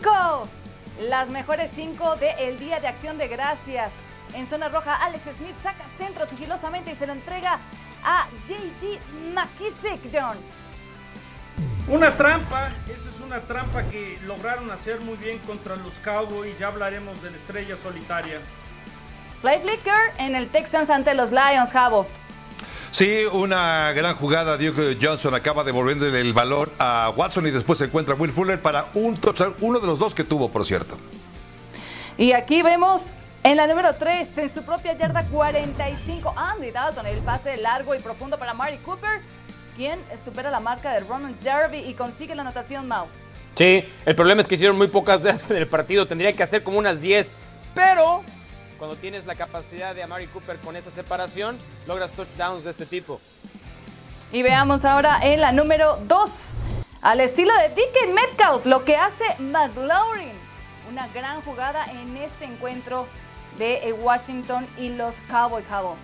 5. Las mejores 5 del Día de Acción de Gracias. En zona roja, Alex Smith saca centro sigilosamente y se lo entrega a JD McKissick, John. Una trampa, esa es una trampa que lograron hacer muy bien contra los Cowboys. Ya hablaremos de la estrella solitaria. Play Flicker en el Texans ante los Lions, Javo. Sí, una gran jugada. Duke Johnson acaba devolviéndole el valor a Watson y después se encuentra Will Fuller para un touchdown, uno de los dos que tuvo, por cierto. Y aquí vemos en la número 3, en su propia yarda 45, Andy Dalton, el pase largo y profundo para Mari Cooper, quien supera la marca de Roman Derby y consigue la anotación Mau. Sí, el problema es que hicieron muy pocas de en el partido, tendría que hacer como unas 10, pero cuando tienes la capacidad de Amari Cooper con esa separación, logras touchdowns de este tipo. Y veamos ahora en la número 2, al estilo de DK Metcalf, lo que hace McLaurin. Una gran jugada en este encuentro de eh, Washington y los Cowboys, Javo.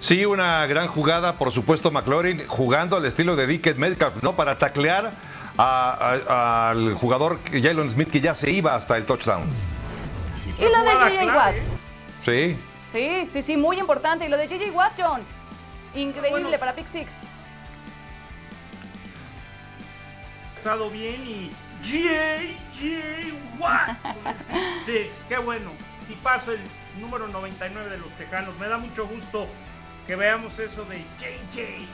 Sí, una gran jugada, por supuesto, McLaurin jugando al estilo de Dickett Metcalf, ¿no? Para taclear al jugador Jalen Smith que ya se iba hasta el touchdown. Y lo de JJ Watt. Sí. Sí, sí, sí, muy importante. Y lo de JJ Watt, John. Increíble para Pick Six. Ha estado bien y JJ Watt. Six, qué bueno. Y paso el número 99 de los Tejanos. Me da mucho gusto que veamos eso de JJ.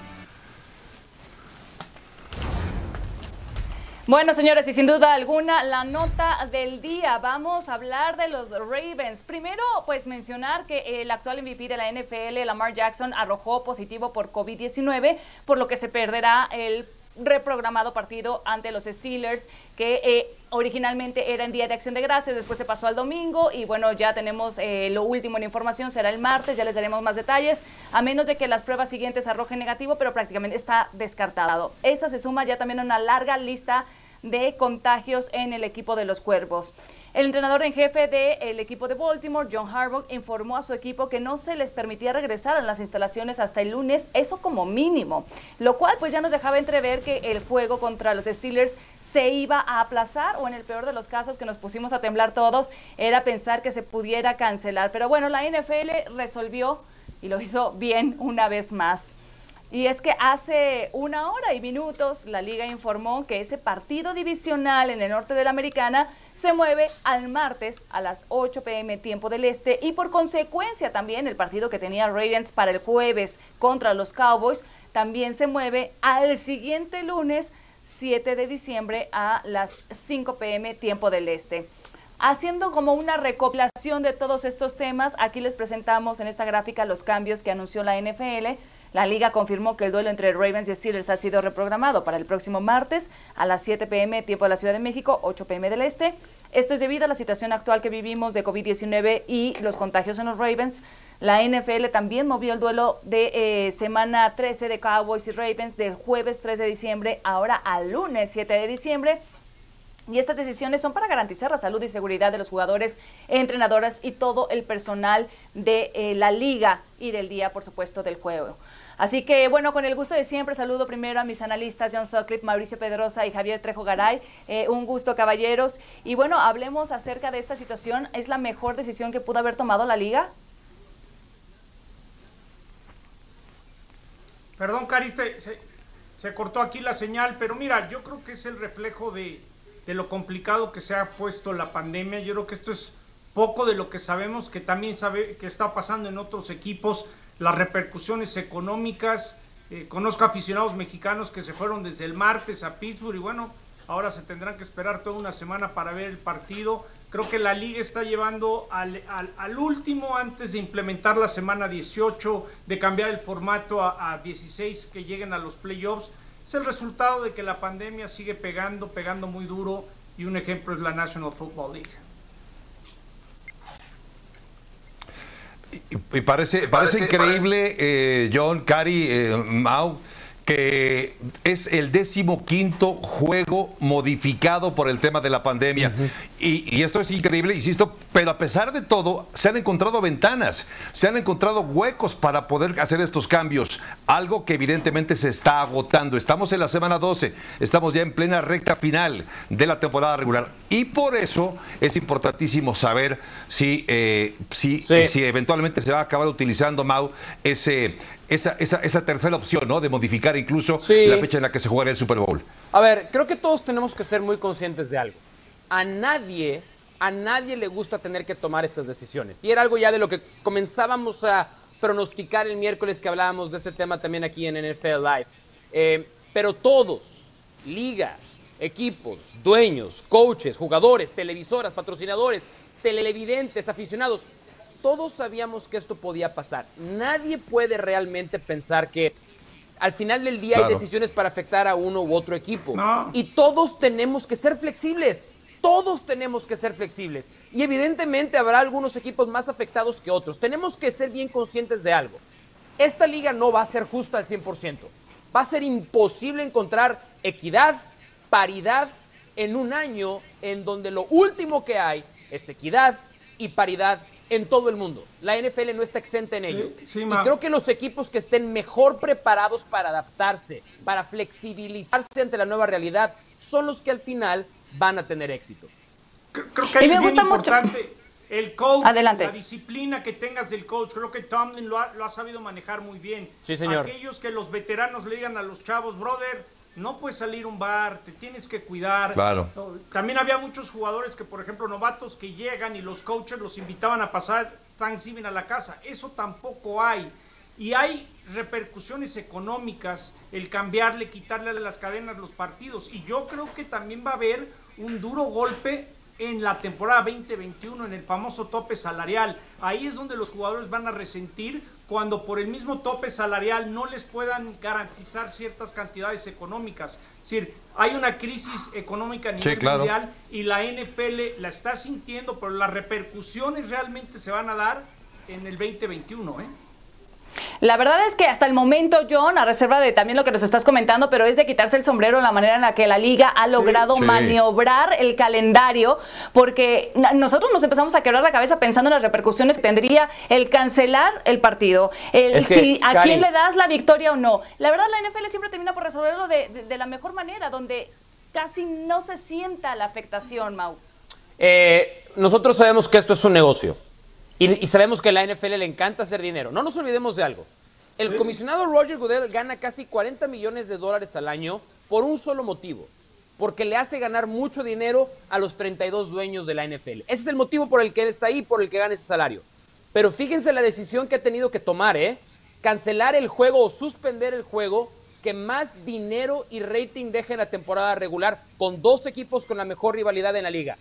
Bueno, señores, y sin duda alguna, la nota del día. Vamos a hablar de los Ravens. Primero, pues mencionar que el actual MVP de la NFL, Lamar Jackson, arrojó positivo por COVID-19, por lo que se perderá el reprogramado partido ante los Steelers, que eh, originalmente era en Día de Acción de Gracias, después se pasó al domingo y bueno, ya tenemos eh, lo último en información, será el martes, ya les daremos más detalles, a menos de que las pruebas siguientes arrojen negativo, pero prácticamente está descartado. Esa se suma ya también a una larga lista de contagios en el equipo de los Cuervos. El entrenador en jefe del equipo de Baltimore, John Harbaugh, informó a su equipo que no se les permitía regresar a las instalaciones hasta el lunes, eso como mínimo, lo cual pues ya nos dejaba entrever que el juego contra los Steelers se iba a aplazar o en el peor de los casos que nos pusimos a temblar todos era pensar que se pudiera cancelar. Pero bueno, la NFL resolvió y lo hizo bien una vez más. Y es que hace una hora y minutos la liga informó que ese partido divisional en el norte de la Americana se mueve al martes a las 8 pm tiempo del este y por consecuencia también el partido que tenía Ravens para el jueves contra los Cowboys también se mueve al siguiente lunes 7 de diciembre a las 5 pm tiempo del este. Haciendo como una recopilación de todos estos temas, aquí les presentamos en esta gráfica los cambios que anunció la NFL la liga confirmó que el duelo entre Ravens y Steelers ha sido reprogramado para el próximo martes a las 7 pm tiempo de la Ciudad de México, 8 pm del Este. Esto es debido a la situación actual que vivimos de COVID-19 y los contagios en los Ravens. La NFL también movió el duelo de eh, semana 13 de Cowboys y Ravens del jueves 13 de diciembre ahora al lunes 7 de diciembre. Y estas decisiones son para garantizar la salud y seguridad de los jugadores, entrenadoras y todo el personal de eh, la liga y del día, por supuesto, del juego. Así que, bueno, con el gusto de siempre, saludo primero a mis analistas John Sutcliffe, Mauricio Pedrosa y Javier Trejo Garay. Eh, un gusto, caballeros. Y bueno, hablemos acerca de esta situación. ¿Es la mejor decisión que pudo haber tomado la liga? Perdón, Cariste, se, cortó aquí la señal, pero mira, yo creo que es el reflejo de lo complicado que se ha puesto la pandemia. Yo creo que esto es poco de lo que sabemos que también sabe que está pasando en otros equipos las repercusiones económicas. Eh, conozco aficionados mexicanos que se fueron desde el martes a Pittsburgh y bueno, ahora se tendrán que esperar toda una semana para ver el partido. Creo que la liga está llevando al, al, último antes de implementar la semana 18, de cambiar el formato a, a 16 que lleguen a los playoffs. Es el resultado de que la pandemia sigue pegando, pegando muy duro y un ejemplo es la National Football League. Y, parece, parece, increíble, eh, John, Cari, eh, Mau, que es el décimo quinto juego modificado por el tema de la pandemia. y, y, esto es increíble, insisto, pero a pesar de todo, se han encontrado ventanas, se han encontrado huecos para poder hacer estos cambios, algo que evidentemente se está agotando. Estamos en la semana 12, estamos ya en plena recta final de la temporada regular y por eso es importantísimo saber si, eh, si, si eventualmente se va a acabar utilizando, Mau, ese esa, esa, esa, tercera opción, ¿no? De modificar incluso la fecha en la que se jugaría el Super Bowl. A ver, creo que todos tenemos que ser muy conscientes de algo. A nadie, a nadie le gusta tener que tomar estas decisiones. Y era algo ya de lo que comenzábamos a pronosticar el miércoles que hablábamos de este tema también aquí en NFL Live. Eh, pero todos, liga, equipos, dueños, coaches, jugadores, televisoras, patrocinadores, televidentes, aficionados, todos sabíamos que esto podía pasar. Nadie puede realmente pensar que al final del día hay decisiones para afectar a uno u otro equipo. Y todos tenemos que ser flexibles. Todos tenemos que ser flexibles. Y evidentemente habrá algunos equipos más afectados que otros. Tenemos que ser bien conscientes de algo. Esta liga no va a ser justa al 100%. Va a ser imposible encontrar equidad, paridad en un año en donde lo último que hay es equidad y paridad en todo el mundo. La NFL no está exenta en ello. y creo que los equipos que estén mejor preparados para adaptarse, para flexibilizarse ante la nueva realidad, son los que al final van a tener éxito. Creo que es bien importante el coach, la disciplina que tengas del coach. Creo que Tomlin lo ha, lo ha sabido manejar muy bien. Sí, señor. Aquellos que los veteranos le digan a los chavos, brother, no puedes salir un bar, te tienes que cuidar. Claro. También había muchos jugadores que, por ejemplo, novatos que llegan y los coaches los invitaban a pasar Thanksgiving a la casa. Eso tampoco hay. Y hay repercusiones económicas, el cambiarle, quitarle a las cadenas los partidos. Y yo creo que también va a haber un duro golpe en la temporada 2021, en el famoso tope salarial. Ahí es donde los jugadores van a resentir cuando por el mismo tope salarial no les puedan garantizar ciertas cantidades económicas. Es decir, hay una crisis económica a nivel mundial y la NFL la está sintiendo, pero las repercusiones realmente se van a dar en el 2021. ¿eh? La verdad es que hasta el momento, John, a reserva de también lo que nos estás comentando, pero es de quitarse el sombrero la manera en la que la liga ha logrado maniobrar el calendario, porque nosotros nos empezamos a quebrar la cabeza pensando en las repercusiones que tendría el cancelar el partido, el si a quién le das la victoria o no. La verdad, la NFL siempre termina por resolverlo de, la mejor manera, donde casi no se sienta la afectación, Mau. Eh, nosotros sabemos que esto es un negocio. Y, sabemos que a la NFL le encanta hacer dinero. No nos olvidemos de algo. El comisionado Roger Goodell gana casi 40 millones de dólares al año por un solo motivo. Porque le hace ganar mucho dinero a los 32 dueños de la NFL. Ese es el motivo por el que él está ahí, por el que gana ese salario. Pero fíjense la decisión que ha tenido que tomar, ¿eh? Cancelar el juego o suspender el juego que más dinero y rating deje en la temporada regular con dos equipos con la mejor rivalidad en la liga.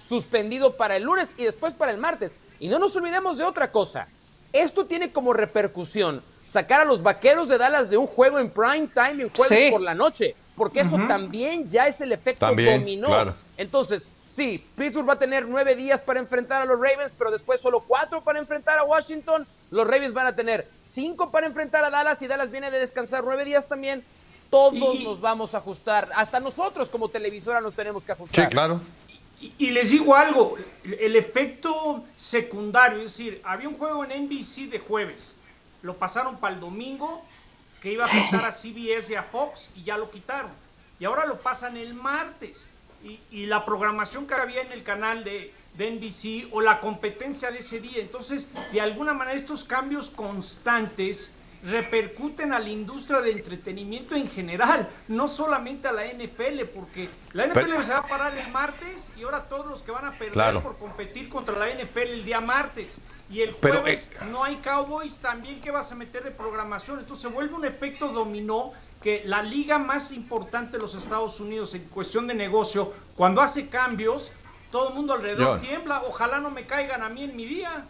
suspendido para el lunes y después para el martes. Y no nos olvidemos de otra cosa. Esto tiene como repercusión sacar a los vaqueros de Dallas de un juego en prime time en jueves por la noche. Porque eso también ya es el efecto dominó. Entonces, sí, Pittsburgh va a tener nueve días para enfrentar a los Ravens, pero después solo cuatro para enfrentar a Washington. Los Ravens van a tener cinco para enfrentar a Dallas y Dallas viene de descansar nueve días también. Todos nos vamos a ajustar. Hasta nosotros como televisora nos tenemos que ajustar. Sí, claro. Y, les digo algo, el efecto secundario, es decir, había un juego en NBC de jueves, lo pasaron para el domingo, que iba a afectar a CBS y a Fox, y ya lo quitaron. Y ahora lo pasan el martes. Y, la programación que había en el canal de, de NBC o la competencia de ese día. Entonces, de alguna manera, estos cambios constantes repercuten a la industria de entretenimiento en general, no solamente a la NFL, porque la NFL se va a parar el martes y ahora todos los que van a perder por competir contra la NFL el día martes. Y el jueves no hay Cowboys también que vas a meter de programación. Entonces se vuelve un efecto dominó que la liga más importante de los Estados Unidos en cuestión de negocio, cuando hace cambios, todo el mundo alrededor tiembla. Ojalá no me caigan a mí en mi día.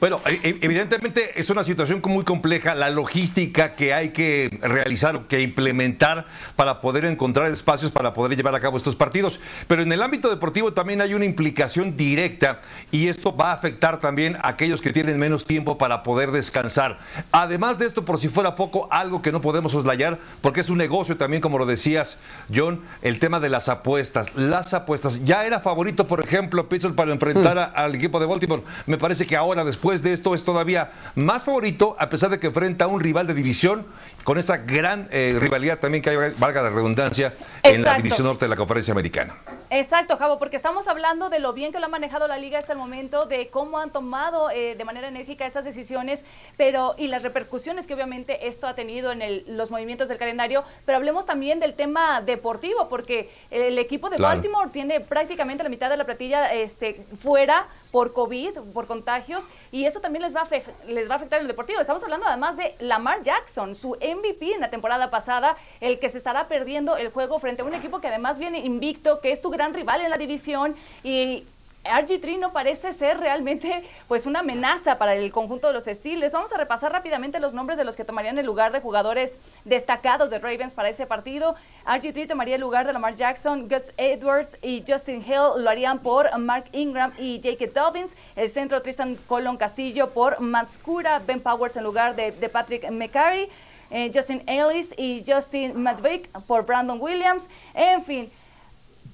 Bueno, e, e, evidentemente es una situación muy compleja, la logística que hay que realizar, que implementar para poder encontrar espacios para poder llevar a cabo estos partidos. Pero en el ámbito deportivo también hay una implicación directa y esto va a afectar también a aquellos que tienen menos tiempo para poder descansar. Además de esto, por si fuera poco, algo que no podemos soslayar, porque es un negocio también, como lo decías, John, el tema de las apuestas. Las apuestas. Ya era favorito, por ejemplo, Pittsburgh para enfrentar hmm. al equipo de Baltimore. Me parece que ahora, después de esto es todavía más favorito, a pesar de que enfrenta a un rival de división con esa gran eh, rivalidad también que hay, valga la redundancia, en la división norte de la conferencia americana. Exacto, Javo, porque estamos hablando de lo bien que lo ha manejado la liga hasta el momento, de cómo han tomado eh, de manera enérgica esas decisiones, pero y las repercusiones que obviamente esto ha tenido en los movimientos del calendario, pero hablemos también del tema deportivo, porque el equipo de Baltimore tiene prácticamente la mitad de la platilla este, fuera por COVID, por contagios, y eso también les va, a les va a afectar en el deportivo. Estamos hablando además de Lamar Jackson, su MVP en la temporada pasada, el que se estará perdiendo el juego frente a un equipo que además viene invicto, que es tu gran rival en la división y RG3 no parece ser realmente pues una amenaza para el conjunto de los Steelers. Vamos a repasar rápidamente los nombres de los que tomarían el lugar de jugadores destacados de Ravens para ese partido. RG3 tomaría el lugar de Lamar Jackson, Guts Edwards y Justin Hill lo harían por Mark Ingram y Jake Dobbins. El centro Tristan Colon Castillo por Matt Scura, Ben Powers en lugar de, Patrick McCarry. Eh, Justin Ellis y Justin Madvick por Brandon Williams. En fin,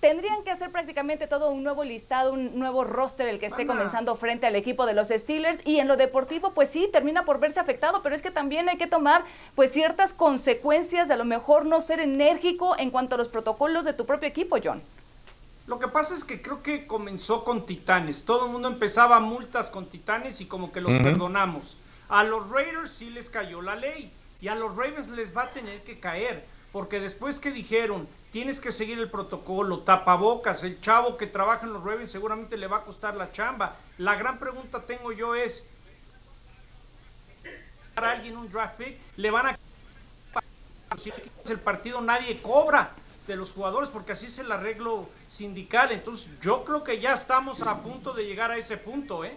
tendrían que hacer prácticamente todo un nuevo listado, un nuevo roster el que esté comenzando frente al equipo de los Steelers y en lo deportivo pues sí termina por verse afectado, pero es que también hay que tomar pues ciertas consecuencias de a lo mejor no ser enérgico en cuanto a los protocolos de tu propio equipo, John. Lo que pasa es que creo que comenzó con Titanes. Todo el mundo empezaba multas con Titanes y como que los perdonamos. A los Raiders sí les cayó la ley y a los Ravens les va a tener que caer porque después que dijeron tienes que seguir el protocolo, tapabocas, el chavo que trabaja en los Ravens seguramente le va a costar la chamba. La gran pregunta tengo yo es, para alguien un draft pick, le van a... Si el partido nadie cobra de los jugadores porque así es el arreglo sindical. Entonces yo creo que ya estamos a punto de llegar a ese punto, ¿eh?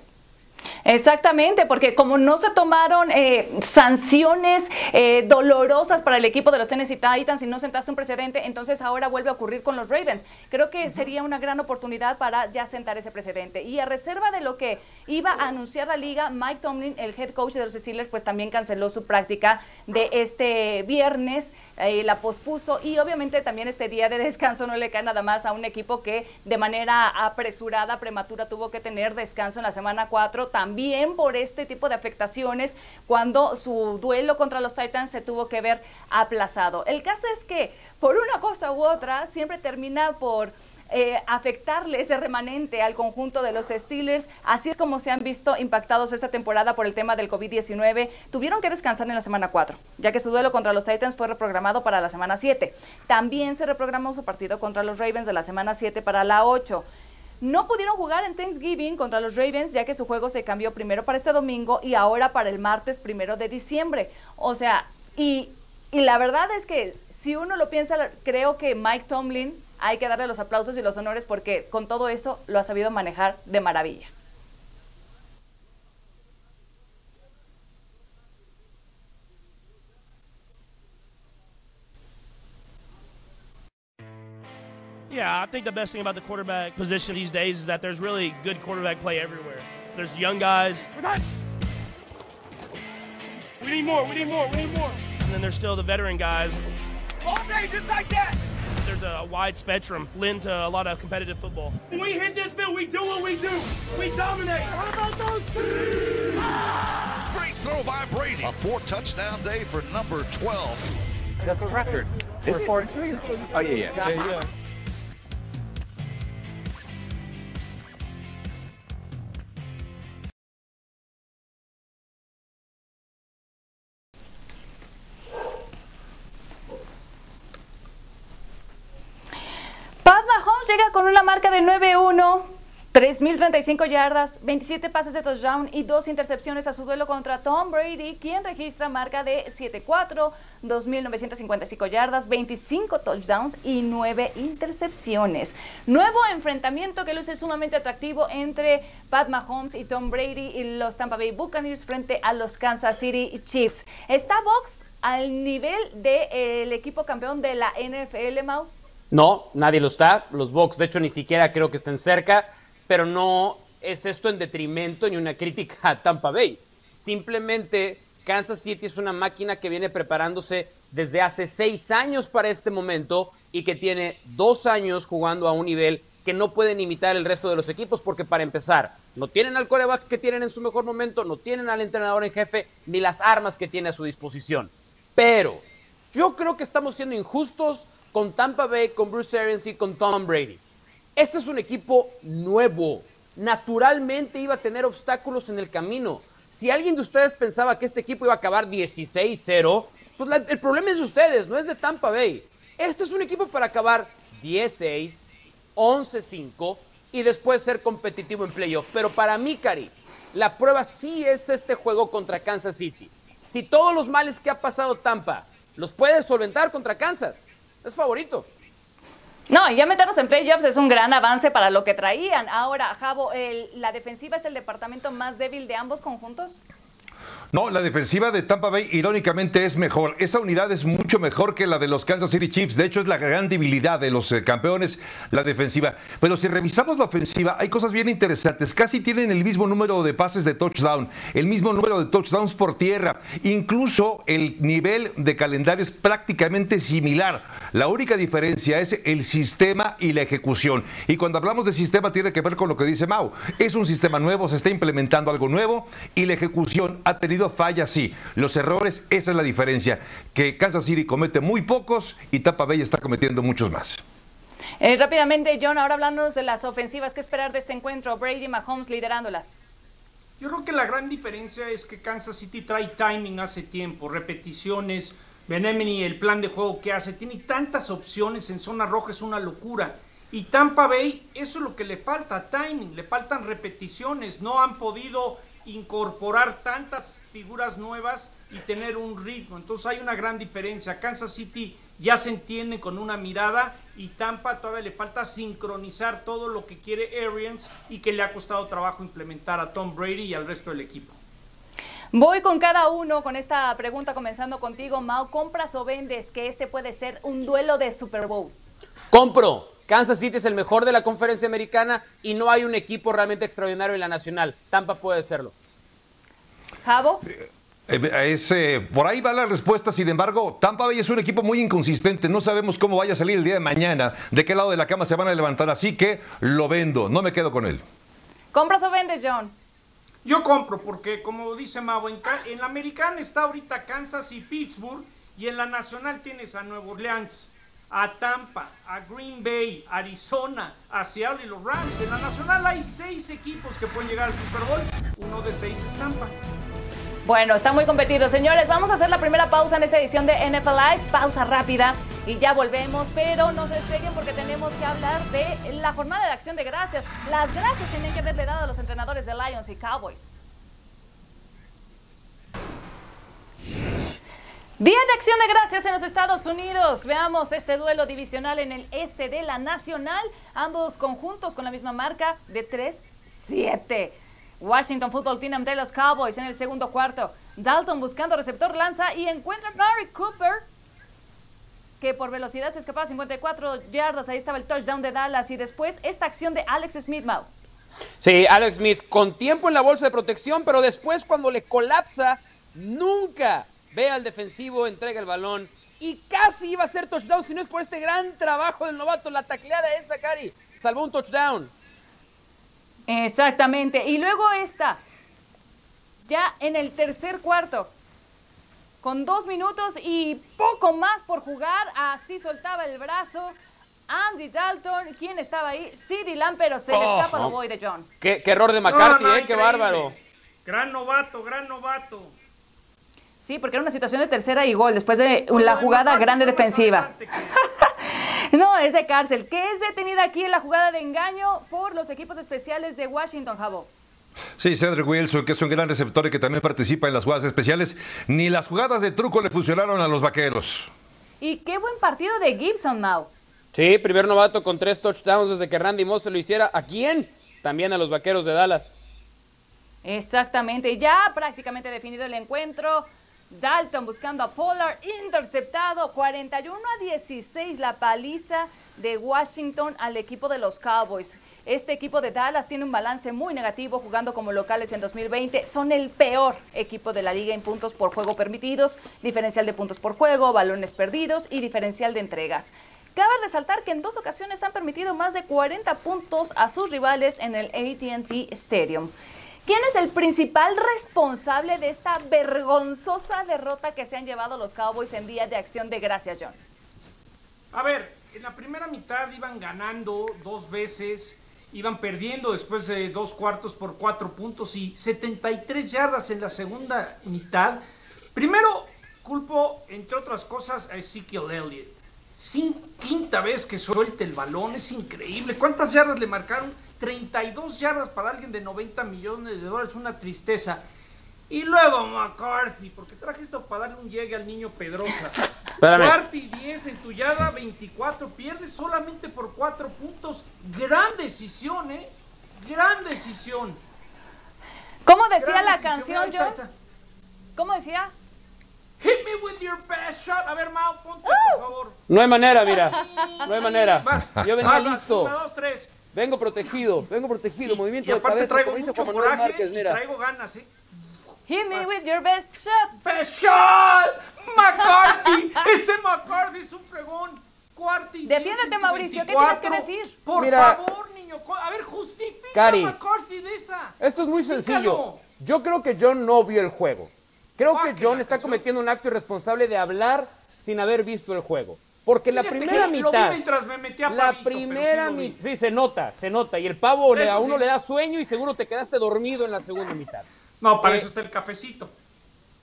Exactamente, porque como no se tomaron eh, sanciones eh, dolorosas para el equipo de los Tennessee Titans y no sentaste un precedente, entonces ahora vuelve a ocurrir con los Ravens. Creo que sería una gran oportunidad para ya sentar ese precedente. Y a reserva de lo que iba a anunciar la liga, Mike Tomlin, el head coach de los Steelers, pues también canceló su práctica de este viernes, eh, la pospuso y obviamente también este día de descanso no le cae nada más a un equipo que de manera apresurada, prematura, tuvo que tener descanso en la semana 4 también por este tipo de afectaciones cuando su duelo contra los Titans se tuvo que ver aplazado. El caso es que por una cosa u otra siempre termina por eh, afectarle ese remanente al conjunto de los Steelers. Así es como se han visto impactados esta temporada por el tema del COVID-19. Tuvieron que descansar en la semana 4, ya que su duelo contra los Titans fue reprogramado para la semana 7. También se reprogramó su partido contra los Ravens de la semana 7 para la 8. No pudieron jugar en Thanksgiving contra los Ravens, ya que su juego se cambió primero para este domingo y ahora para el martes primero de diciembre. O sea, y, y la verdad es que si uno lo piensa, creo que Mike Tomlin hay que darle los aplausos y los honores porque con todo eso lo ha sabido manejar de maravilla. Yeah, I think the best thing about the quarterback position these days is that there's really good quarterback play everywhere. There's young guys. We need more, we need more, we need more. And then there's still the veteran guys. All day, just like that. There's a wide spectrum lend to a lot of competitive football. When we hit this field, we do what we do. We dominate. How about those? Ah! Great throw by Brady. A four touchdown day for number 12. That's a record. Is it? Oh, yeah, yeah. yeah, yeah. 3.035 yardas, 27 pases de touchdown y dos intercepciones a su duelo contra Tom Brady, quien registra marca de 7-4, 2.955 yardas, 25 touchdowns y 9 intercepciones. Nuevo enfrentamiento que luce sumamente atractivo entre Pat Mahomes y Tom Brady y los Tampa Bay Buccaneers frente a los Kansas City Chiefs. ¿Está Box al nivel del equipo campeón de la NFL, Mau? No, nadie lo está. Los Bucks, de hecho, ni siquiera creo que estén cerca pero no es esto en detrimento ni una crítica a Tampa Bay. Simplemente Kansas City es una máquina que viene preparándose desde hace seis años para este momento y que tiene dos años jugando a un nivel que no pueden imitar el resto de los equipos porque para empezar, no tienen al coreback que tienen en su mejor momento, no tienen al entrenador en jefe ni las armas que tiene a su disposición. Pero yo creo que estamos siendo injustos con Tampa Bay, con Bruce Arians y con Tom Brady. Este es un equipo nuevo. Naturalmente iba a tener obstáculos en el camino. Si alguien de ustedes pensaba que este equipo iba a acabar 16-0, pues el problema es de ustedes, no es de Tampa Bay. Este es un equipo para acabar 16, 11-5 y después ser competitivo en playoffs. Pero para mí, Cari, la prueba sí es este juego contra Kansas City. Si todos los males que ha pasado Tampa los puede solventar contra Kansas, es favorito. No, ya meternos en playoffs es un gran avance para lo que traían. Ahora, Javo, ¿la defensiva es el departamento más débil de ambos conjuntos? No, la defensiva de Tampa Bay irónicamente es mejor. Esa unidad es mucho mejor que la de los Kansas City Chiefs. De hecho, es la gran debilidad de los eh, campeones, la defensiva. Pero si revisamos la ofensiva, hay cosas bien interesantes. Casi tienen el mismo número de pases de touchdown, el mismo número de touchdowns por tierra. Incluso el nivel de calendario es prácticamente similar. La única diferencia es el sistema y la ejecución. Y cuando hablamos de sistema tiene que ver con lo que dice Mau. Es un sistema nuevo, se está implementando algo nuevo y la ejecución ha tenido falla, sí. Los errores, esa es la diferencia. Que Kansas City comete muy pocos y Tampa Bay está cometiendo muchos más. Eh, rápidamente, John, ahora hablándonos de las ofensivas, ¿qué esperar de este encuentro? Brady Mahomes liderándolas. Yo creo que la gran diferencia es que Kansas City trae timing hace tiempo, repeticiones, Benemini, el plan de juego que hace, tiene tantas opciones en zona roja, es una locura. Y Tampa Bay, eso es lo que le falta, timing, le faltan repeticiones, no han podido incorporar tantas figuras nuevas y tener un ritmo. Entonces hay una gran diferencia. Kansas City ya se entiende con una mirada y Tampa todavía le falta sincronizar todo lo que quiere Arians y que le ha costado trabajo implementar a Tom Brady y al resto del equipo. Voy con cada uno con esta pregunta comenzando contigo, Mao. ¿Compras o vendes que este puede ser un duelo de Super Bowl? Compro. Kansas City es el mejor de la conferencia americana y no hay un equipo realmente extraordinario en la nacional. Tampa puede serlo. Javo. Eh, eh, por ahí va la respuesta, sin embargo, Tampa Bay es un equipo muy inconsistente, no sabemos cómo vaya a salir el día de mañana, de qué lado de la cama se van a levantar, así que lo vendo, no me quedo con él. ¿Compras o vendes, John? Yo compro, porque como dice Mavo, en, en la americana está ahorita Kansas y Pittsburgh, y en la nacional tienes a Nueva Orleans, a Tampa, a Green Bay, Arizona, a Seattle y los Rams. En la nacional hay seis equipos que pueden llegar al Super Bowl, uno de seis es Tampa. Bueno, está muy competido. Señores, vamos a hacer la primera pausa en esta edición de NFL Live. Pausa rápida y ya volvemos, pero no se despeguen porque tenemos que hablar de la jornada de acción de gracias. Las gracias tienen que haberle dado a los entrenadores de Lions y Cowboys. Día de acción de gracias en los Estados Unidos. Veamos este duelo divisional en el este de la Nacional. Ambos conjuntos con la misma marca de 3-7. Washington Football Team de los Cowboys en el segundo cuarto. Dalton buscando receptor lanza y encuentra a Cooper que por velocidad se escapaba 54 yardas. Ahí estaba el touchdown de Dallas y después esta acción de Alex Smith Mau. Sí, Alex Smith con tiempo en la bolsa de protección, pero después cuando le colapsa, nunca ve al defensivo, entrega el balón y casi iba a ser touchdown si no es por este gran trabajo del novato, la tacleada de Zakari. Salvó un touchdown. Exactamente. Y luego esta, ya en el tercer cuarto, con dos minutos y poco más por jugar, así soltaba el brazo. Andy Dalton, ¿quién estaba ahí? CD Lamb, pero se le oh, escapa lo voy de John. Qué, error de McCarthy, ¿eh? Qué bárbaro. Gran novato, gran novato. Sí, porque era una situación de tercera y gol después de la jugada grande defensiva. No, es de cárcel, que es detenida aquí en la jugada de engaño por los equipos especiales de Washington, Jabo. Sí, Cedric Wilson, que es un gran receptor y que también participa en las jugadas especiales, ni las jugadas de truco le funcionaron a los vaqueros. Y qué buen partido de Gibson, Mau. Sí, primer novato con tres touchdowns desde que Randy Moss se lo hiciera. ¿A quién? También a los vaqueros de Dallas. Exactamente, ya prácticamente definido el encuentro. Dalton buscando a Pollard, interceptado, 41 a 16 la paliza de Washington al equipo de los Cowboys. Este equipo de Dallas tiene un balance muy negativo jugando como locales en 2020. Son el peor equipo de la liga en puntos por juego permitidos, diferencial de puntos por juego, balones perdidos y diferencial de entregas. Cabe resaltar que en dos ocasiones han permitido más de 40 puntos a sus rivales en el ATT Stadium. ¿Quién es el principal responsable de esta vergonzosa derrota que se han llevado los Cowboys en Día de Acción de Gracias, John? A ver, en la primera mitad iban ganando dos veces, iban perdiendo después de dos cuartos por cuatro puntos y 73 yardas en la segunda mitad. Primero, culpo, entre otras cosas, a Ezekiel Elliott. Sin quinta vez que suelte el balón, es increíble. ¿Cuántas yardas le marcaron? 32 yardas para alguien de 90 millones de dólares, una tristeza. Y luego McCarthy, porque traje esto para darle un llegue al niño Pedrosa. Cuarta y 10 en tu yarda 24, pierdes solamente por 4 puntos. Gran decisión, ¿eh? Gran decisión. ¿Cómo decía Gran la decisión. canción, está, John? está. ¿Cómo decía? Hit me with your best shot. A ver, Mao, ponte, por favor. No hay manera, mira. No hay manera. Vas. Yo venía Vas, vas. listo. Una, dos, tres. Vengo protegido, vengo protegido. Movimiento Y de aparte cabeza, traigo como dice mucho coraje Márquez, y traigo ganas, ¿eh? Hit me Vas. with your best shot. ¡Best shot! ¡McCarthy! Este McCarthy es un fregón. Cuarto y Defiéndete, 10 en tu Mauricio, ¿qué 24. tienes que decir? Por Mira. favor, niño. A ver, justifica Cari. a McCarthy de esa. Esto es muy Justifícalo. sencillo. Yo creo que John no vio el juego. Creo Ah, que John está cometiendo un acto irresponsable de hablar sin haber visto el juego. Porque la primera mitad. Mientras me metí a La Pavito, primera sí mitad. Sí, se nota, se nota. Y el pavo le, a uno sí. le da sueño y seguro te quedaste dormido en la segunda mitad. No, para Eh, eso está el cafecito.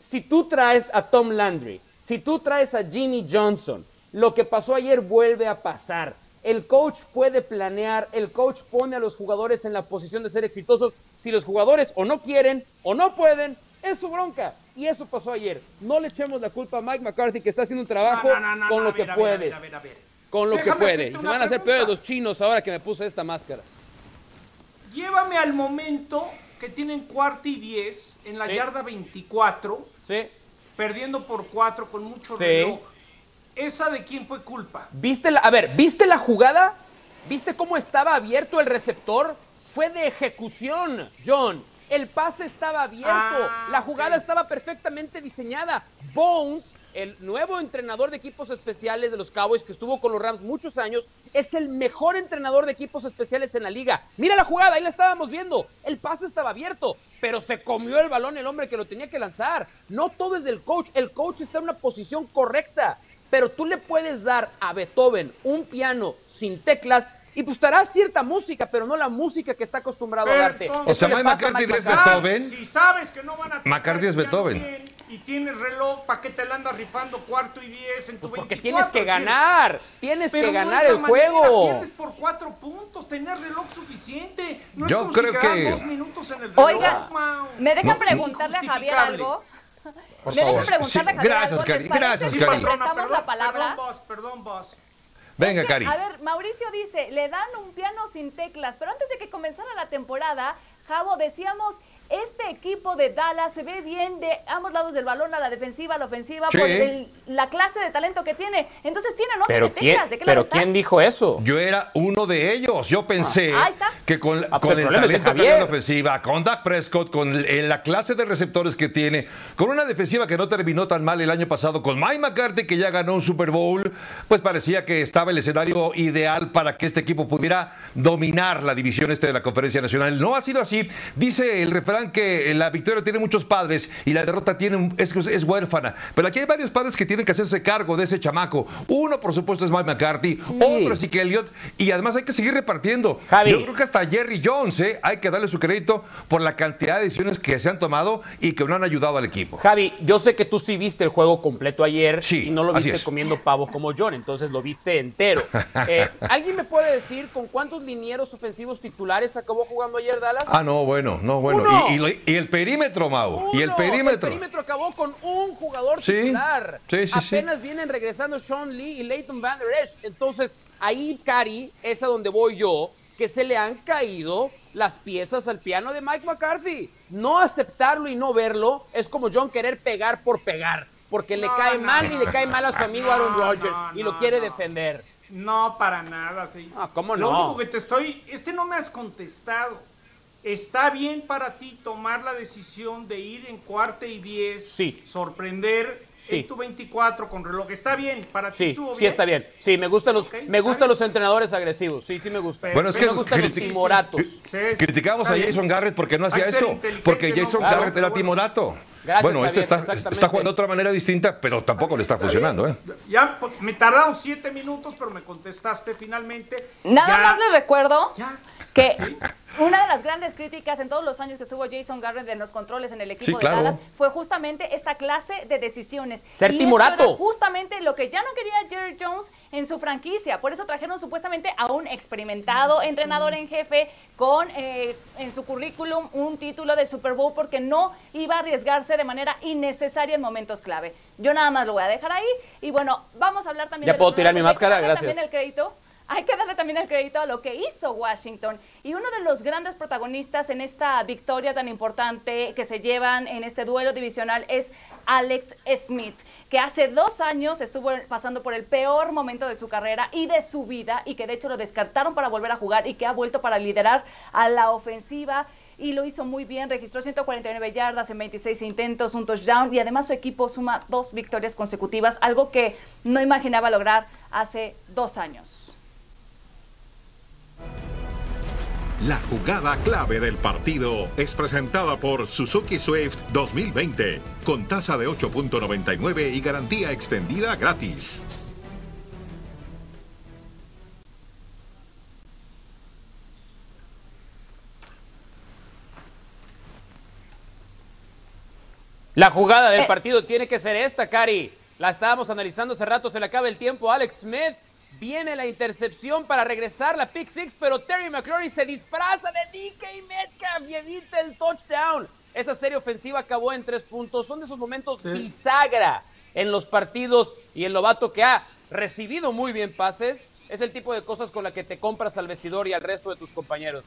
si tú traes a Tom Landry, si tú traes a Jimmy Johnson, lo que pasó ayer vuelve a pasar. El coach puede planear, el coach pone a los jugadores en la posición de ser exitosos. Si los jugadores o no quieren o no pueden, es su bronca. Y eso pasó ayer. No le echemos la culpa a Mike McCarthy que está haciendo un trabajo No, no, con lo a que puede. a ver, a ver, a ver. Con lo que puede. Y se van a hacer peores los chinos ahora que me puse esta máscara. Llévame al momento que tienen cuarto y 10 en la Sí. yarda 24, ¿Sí? perdiendo por 4 con mucho Sí. reloj. ¿Esa de quién fue culpa? ¿Viste la, a ver, ¿viste la jugada? ¿Viste cómo estaba abierto el receptor? Fue de ejecución, John. El pase estaba abierto. Ah, la jugada estaba perfectamente diseñada. Bones, el nuevo entrenador de equipos especiales de los Cowboys que estuvo con los Rams muchos años, es el mejor entrenador de equipos especiales en la liga. Mira la jugada, ahí la estábamos viendo. El pase estaba abierto, pero se comió el balón el hombre que lo tenía que lanzar. No todo es del coach. El coach está en una posición correcta. Pero tú le puedes dar a Beethoven un piano sin teclas y pues te hará cierta música, pero no la música que está acostumbrado a darte. O sea, Mike McCarthy es. Beethoven. Si sabes que no van a McCarthy es Beethoven. Y tienes reloj, ¿para qué te la andas rifando cuarto y 10 en tu Pues porque 24? tienes que ganar, tienes pero que ganar el manera, juego. Pierdes por cuatro puntos, tener reloj suficiente. No Yo es como creo si que- dos minutos en el reloj, Oiga. ¿me dejan No. preguntarle a Javier algo? Por ¿Me dejan favor. preguntarle Sí, a Javier gracias, algo? Cari, ¿Les parece gracias, Cari. perdón, la palabra? perdón, boss, perdón, boss. Venga, Cari. A ver, Mauricio dice, le dan un piano sin teclas, pero antes de que comenzara la temporada, Javo, decíamos, este equipo de Dallas se ve bien de ambos lados del balón, a la defensiva, a la ofensiva, Sí. por el- la clase de talento que tiene. Entonces, ¿tiene o no Pero quién? ¿De qué pero quién dijo eso? Yo era uno de ellos. Yo pensé Ah, que con, Ah, pues con el el, talento que la ofensiva, con Dak Prescott, con el- en la clase de receptores que tiene, con una defensiva que no terminó tan mal el año pasado, con Mike McCarthy que ya ganó un Super Bowl, pues parecía que estaba el escenario ideal para que este equipo pudiera dominar la división este de la Conferencia Nacional. No ha sido así. Dice el refrán que la victoria tiene muchos padres y la derrota tiene es, es huérfana. Pero aquí hay varios padres que tienen que hacerse cargo de ese chamaco. Uno, por supuesto, es Mike McCarthy, otro es Zeke Elliott, y además hay que seguir repartiendo. Yo creo que hasta Jerry Jones ¿eh? hay que darle su crédito por la cantidad de decisiones que se han tomado y que no han ayudado al equipo. Javi, yo sé que tú sí viste el juego completo ayer y no lo viste comiendo pavo como John, entonces lo viste entero. Eh, ¿Alguien me puede decir con cuántos linieros ofensivos titulares acabó jugando ayer Dallas? Ah, no, bueno, no, bueno. Y, el perímetro, Mau. Y el perímetro. El perímetro acabó con un jugador titular. Sí, sí, Apenas vienen regresando Sean Lee y Leighton Van Der Esch. Entonces, ahí, Cari, es a donde voy yo, que se le han caído las piezas al piano de Mike McCarthy. No aceptarlo y no verlo es como John querer pegar por pegar, porque le cae mal y le cae mal a su amigo Aaron Rodgers y lo quiere defender. No, para nada. Sí. Ah, ¿cómo no? Lo único que te estoy... Este no me has contestado. ¿Está bien para ti tomar la decisión de ir en cuarta y diez? Sí. Sorprender en tu 24 con reloj. ¿Está bien? ¿Para ti estuvo bien? Sí, está bien. Sí, me gustan los, me gustan los entrenadores agresivos. Sí, sí me gusta. Bueno, es que me gustan los timoratos. Criticamos a Jason Garrett porque no hacía eso. Porque Jason Garrett era timorato. Gracias, bueno, este está, está, jugando de otra manera distinta, pero tampoco le está, funcionando. ¿eh? Ya pues, me tardaron siete minutos, pero me contestaste finalmente. Nada más les recuerdo que una de las grandes críticas en todos los años que estuvo Jason Garrett en los controles en el equipo de Dallas fue justamente esta clase de decisiones. Ser timorato. justamente lo que ya no quería Jerry Jones en su franquicia. Por eso trajeron supuestamente a un experimentado entrenador en jefe con eh, en su currículum un título de Super Bowl porque no iba a arriesgarse de manera innecesaria en momentos clave. Yo nada más lo voy a dejar ahí y bueno, vamos a hablar también. Ya puedo tirar mi máscara, gracias. También el crédito hay que darle también el crédito a lo que hizo Washington. Y uno de los grandes protagonistas en esta victoria tan importante que se llevan en este duelo divisional es Alex Smith, que hace dos años estuvo pasando por el peor momento de su carrera y de su vida, y que de hecho lo descartaron para volver a jugar y que ha vuelto para liderar a la ofensiva y lo hizo muy bien. Registró 149 yardas en 26 intentos, un touchdown y además su equipo suma dos victorias consecutivas, algo que no imaginaba lograr hace dos años. La jugada clave del partido es presentada por Suzuki Swift 2020, con tasa de 8.99 y garantía extendida gratis. La jugada del eh. partido tiene que ser esta, Cari. La estábamos analizando hace rato, se le acaba el tiempo. Alex Smith Viene la intercepción para regresar la pick six, pero Terry McClory se disfraza de DK Metcalf y evita el touchdown. Esa serie ofensiva acabó en tres puntos. Son de esos momentos bisagra en los partidos y el novato que ha recibido muy bien pases. Es el tipo de cosas con la que te compras al vestidor y al resto de tus compañeros.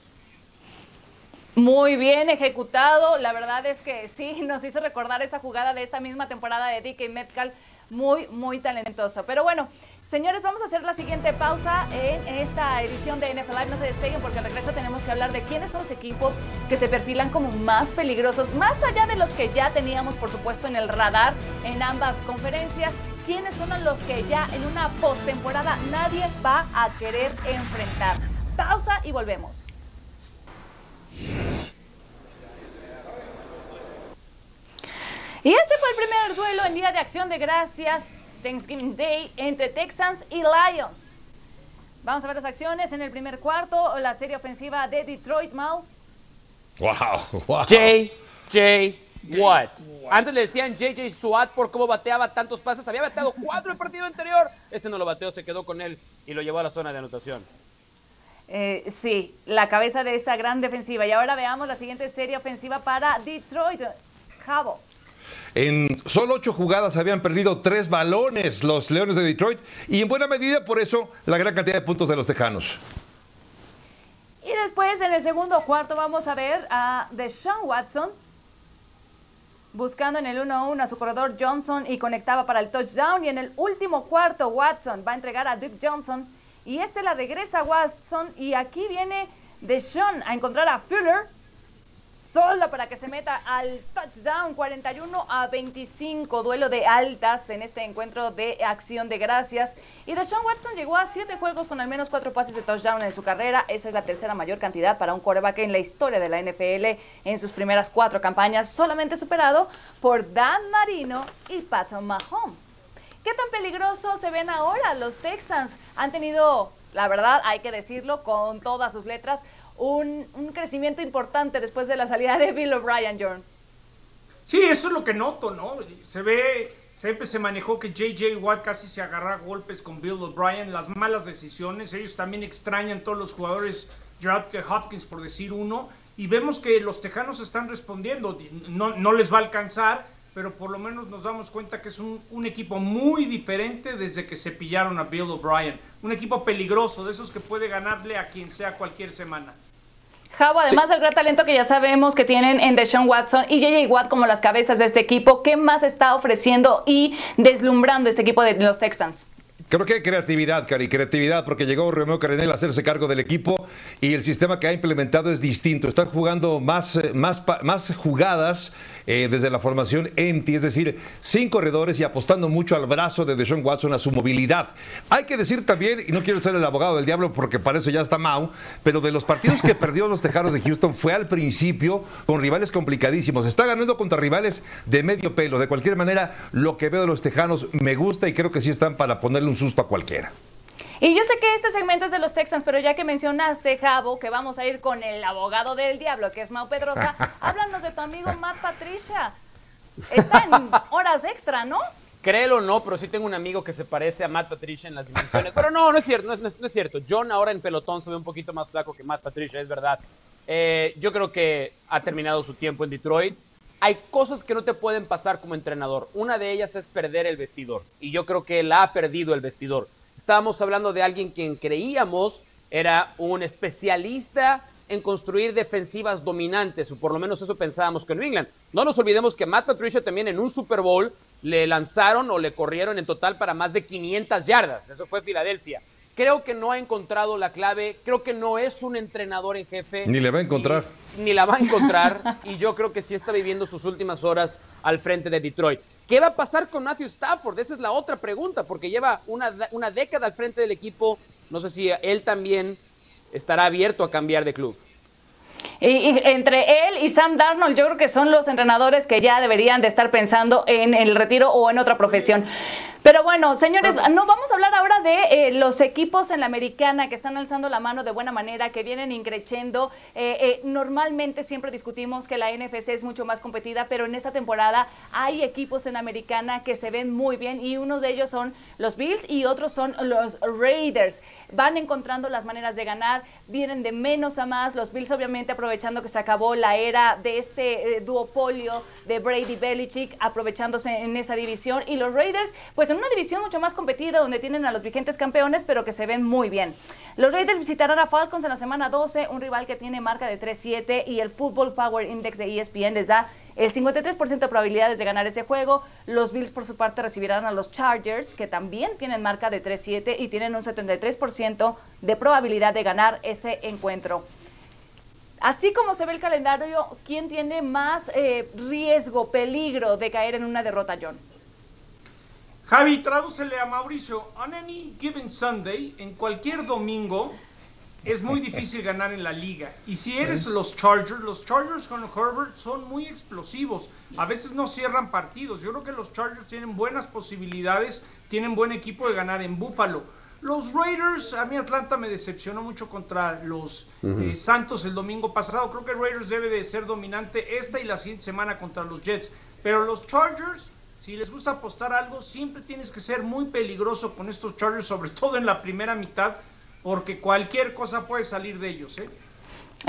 Muy bien ejecutado. La verdad es que sí, nos hizo recordar esa jugada de esta misma temporada de DK Metcalf. Muy, muy talentosa. Pero bueno, Señores, vamos a hacer la siguiente pausa en esta edición de NFL Live. No se despeguen porque al regreso tenemos que hablar de quiénes son los equipos que se perfilan como más peligrosos, más allá de los que ya teníamos, por supuesto, en el radar en ambas conferencias. ¿Quiénes son los que ya en una postemporada nadie va a querer enfrentar? Pausa y volvemos. Y este fue el primer duelo en Día de Acción de Gracias Thanksgiving Day entre Texans y Lions. Vamos a ver las acciones en el primer cuarto, la serie ofensiva de Detroit, Mal. Wow, wow. J, J, what? Antes le decían JJ SWAT por cómo bateaba tantos pases. Había bateado cuatro el partido anterior. Este no lo bateó, se quedó con él y lo llevó a la zona de anotación. Eh, sí, la cabeza de esa gran defensiva. Y ahora veamos la siguiente serie ofensiva para Detroit. Jabo. En solo ocho jugadas habían perdido tres balones los Leones de Detroit y en buena medida por eso la gran cantidad de puntos de los Tejanos. Y después en el segundo cuarto vamos a ver a Deshaun Watson buscando en el 1-1 a su corredor Johnson y conectaba para el touchdown. Y en el último cuarto Watson va a entregar a Duke Johnson y este la regresa a Watson y aquí viene Deshaun a encontrar a Fuller solo para que se meta al touchdown 41 a 25, duelo de altas en este encuentro de acción de gracias. Y Deshaun Watson llegó a siete juegos con al menos cuatro pases de touchdown en su carrera. Esa es la tercera mayor cantidad para un quarterback en la historia de la NFL en sus primeras cuatro campañas, solamente superado por Dan Marino y Pat Mahomes. ¿Qué tan peligroso se ven ahora los Texans? Han tenido, la verdad, hay que decirlo con todas sus letras, un, un crecimiento importante después de la salida de Bill O'Brien, John. Sí, eso es lo que noto, ¿no? Se ve, siempre se manejó que JJ Watt casi se agarra golpes con Bill O'Brien, las malas decisiones, ellos también extrañan todos los jugadores, Hopkins por decir uno, y vemos que los Tejanos están respondiendo, no, no les va a alcanzar, pero por lo menos nos damos cuenta que es un, equipo muy diferente desde que se pillaron a Bill O'Brien. Un equipo peligroso, de esos que puede ganarle a quien sea cualquier semana. Javo, además del gran talento que ya sabemos que tienen en Deshaun Watson y JJ Watt como las cabezas de este equipo, ¿qué más está ofreciendo y deslumbrando este equipo de los Texans? Creo que creatividad, Cari, creatividad, porque llegó Romeo Carenel a hacerse cargo del equipo y el sistema que ha implementado es distinto. Están jugando más, eh, más, más jugadas eh, desde la formación empty, es decir, sin corredores y apostando mucho al brazo de Deshaun Watson, a su movilidad. Hay que decir también, y no quiero ser el abogado del diablo porque para eso ya está Mau, pero de los partidos que perdió los Tejanos de Houston fue al principio con rivales complicadísimos. Está ganando contra rivales de medio pelo. De cualquier manera, lo que veo de los Tejanos me gusta y creo que sí están para ponerle un susto a cualquiera. Y yo sé que este segmento es de los Texans, pero ya que mencionaste, Javo, que vamos a ir con el abogado del diablo, que es Mau Pedrosa, háblanos de tu amigo Matt Patricia. Está en horas extra, ¿no? Créelo o no, pero sí tengo un amigo que se parece a Matt Patricia en las dimensiones. Pero no, no es cierto, no es, no es cierto. John ahora en pelotón se ve un poquito más flaco que Matt Patricia, es verdad. Eh, yo creo que ha terminado su tiempo en Detroit. Hay cosas que no te pueden pasar como entrenador. Una de ellas es perder el vestidor. Y yo creo que él ha perdido el vestidor. Estábamos hablando de alguien quien creíamos era un especialista en construir defensivas dominantes, o por lo menos eso pensábamos con New England. No nos olvidemos que Matt Patricia también en un Super Bowl le lanzaron o le corrieron en total para más de 500 yardas. Eso fue Filadelfia. Creo que no ha encontrado la clave, creo que no es un entrenador en jefe. Ni le va a encontrar. Ni, la va a encontrar y yo creo que sí está viviendo sus últimas horas al frente de Detroit. ¿Qué va a pasar con Matthew Stafford? Esa es la otra pregunta, porque lleva una, una década al frente del equipo. No sé si él también estará abierto a cambiar de club. Y, entre él y Sam Darnold, yo creo que son los entrenadores que ya deberían de estar pensando en el retiro o en otra profesión. Pero bueno, señores, no vamos a hablar ahora de eh, los equipos en la americana que están alzando la mano de buena manera, que vienen increciendo. Eh, eh, normalmente siempre discutimos que la NFC es mucho más competida, pero en esta temporada hay equipos en la americana que se ven muy bien y uno de ellos son los Bills y otros son los Raiders. Van encontrando las maneras de ganar, vienen de menos a más. Los Bills obviamente aprovechando que se acabó la era de este duopolio de Brady Belichick, aprovechándose en esa división y los Raiders pues una división mucho más competida donde tienen a los vigentes campeones, pero que se ven muy bien. Los Raiders visitarán a Falcons en la semana 12, un rival que tiene marca de 3-7 y el Football Power Index de ESPN les da el 53% de probabilidades de ganar ese juego. Los Bills, por su parte, recibirán a los Chargers, que también tienen marca de 3-7 y tienen un 73% de probabilidad de ganar ese encuentro. Así como se ve el calendario, ¿quién tiene más eh, riesgo, peligro de caer en una derrota, John? Javi, tradúcele a Mauricio. On any given Sunday, en cualquier domingo, es muy difícil ganar en la liga. Y si eres los Chargers, los Chargers con Herbert son muy explosivos. A veces no cierran partidos. Yo creo que los Chargers tienen buenas posibilidades, tienen buen equipo de ganar en Buffalo. Los Raiders, a mí Atlanta me decepcionó mucho contra los eh, Santos el domingo pasado. Creo que Raiders debe de ser dominante esta y la siguiente semana contra los Jets. Pero los Chargers si les gusta apostar algo, siempre tienes que ser muy peligroso con estos Chargers, sobre todo en la primera mitad, porque cualquier cosa puede salir de ellos. ¿eh?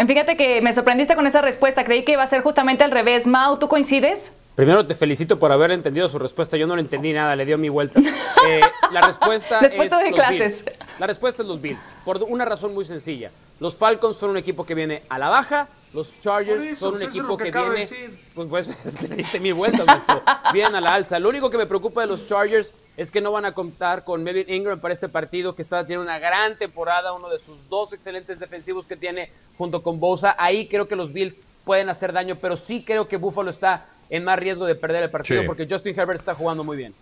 Fíjate que me sorprendiste con esa respuesta, creí que iba a ser justamente al revés. Mau, ¿tú coincides? Primero te felicito por haber entendido su respuesta. Yo no le entendí nada, le dio mi vuelta. Eh, la respuesta Después es de los clases. Bills. La respuesta es los Bills, por una razón muy sencilla. Los Falcons son un equipo que viene a la baja, los Chargers eso, son un pues, equipo lo que que acabo de viene. decir. Pues, pues es que le diste vueltas, maestro. Vienen a la alza. Lo único que me preocupa de los Chargers es que no van a contar con Melvin Ingram para este partido, que está tiene una gran temporada, uno de sus dos excelentes defensivos que tiene junto con Bosa. Ahí creo que los Bills pueden hacer daño, pero sí creo que Buffalo está en más riesgo de perder el partido Sí. porque Justin Herbert está jugando muy bien.